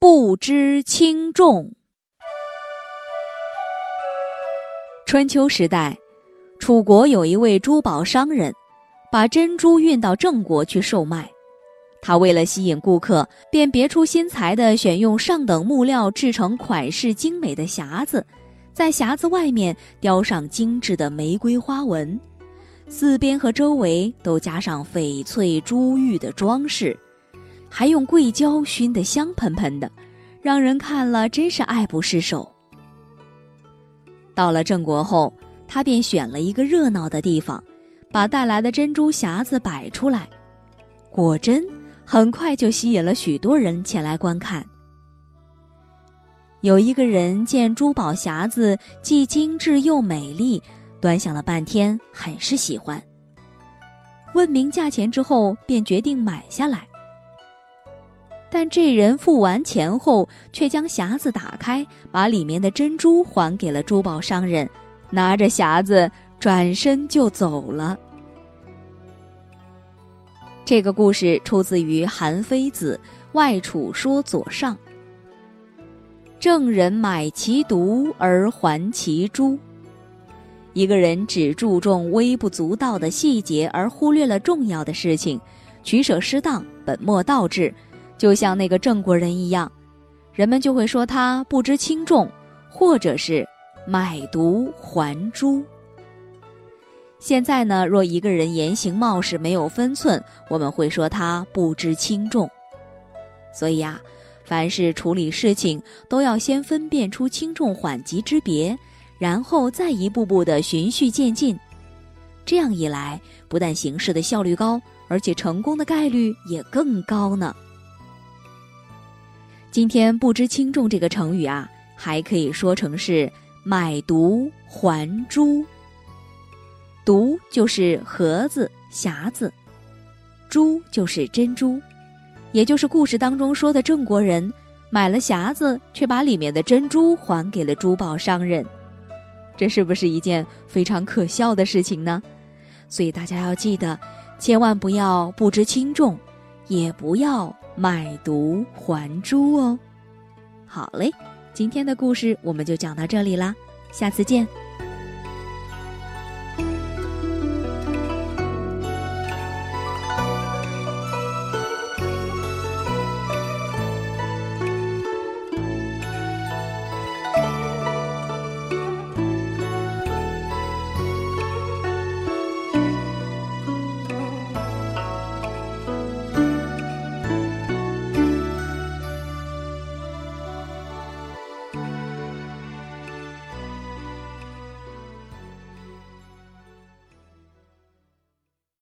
不知轻重。春秋时代。楚国有一位珠宝商人，把珍珠运到郑国去售卖。他为了吸引顾客，便别出心裁地选用上等木料制成款式精美的匣子，在匣子外面雕上精致的玫瑰花纹，四边和周围都加上翡翠珠玉的装饰，还用桂胶熏得香喷喷的，让人看了真是爱不释手。到了郑国后。他便选了一个热闹的地方，把带来的珍珠匣子摆出来，果真很快就吸引了许多人前来观看。有一个人见珠宝匣子既精致又美丽，端详了半天，很是喜欢。问明价钱之后，便决定买下来。但这人付完钱后，却将匣子打开，把里面的珍珠还给了珠宝商人。拿着匣子转身就走了。这个故事出自于韩非子《外储说左上》。郑人买其独而还其珠。一个人只注重微不足道的细节，而忽略了重要的事情，取舍失当，本末倒置，就像那个郑国人一样，人们就会说他不知轻重，或者是。买椟还珠。现在呢，若一个人言行冒失没有分寸，我们会说他不知轻重。所以啊，凡是处理事情，都要先分辨出轻重缓急之别，然后再一步步的循序渐进。这样一来，不但行事的效率高，而且成功的概率也更高呢。今天“不知轻重”这个成语啊，还可以说成是。买椟还珠，椟就是盒子、匣子，珠就是珍珠，也就是故事当中说的郑国人买了匣子，却把里面的珍珠还给了珠宝商人，这是不是一件非常可笑的事情呢？所以大家要记得，千万不要不知轻重，也不要买椟还珠哦。好嘞。今天的故事我们就讲到这里啦，下次见。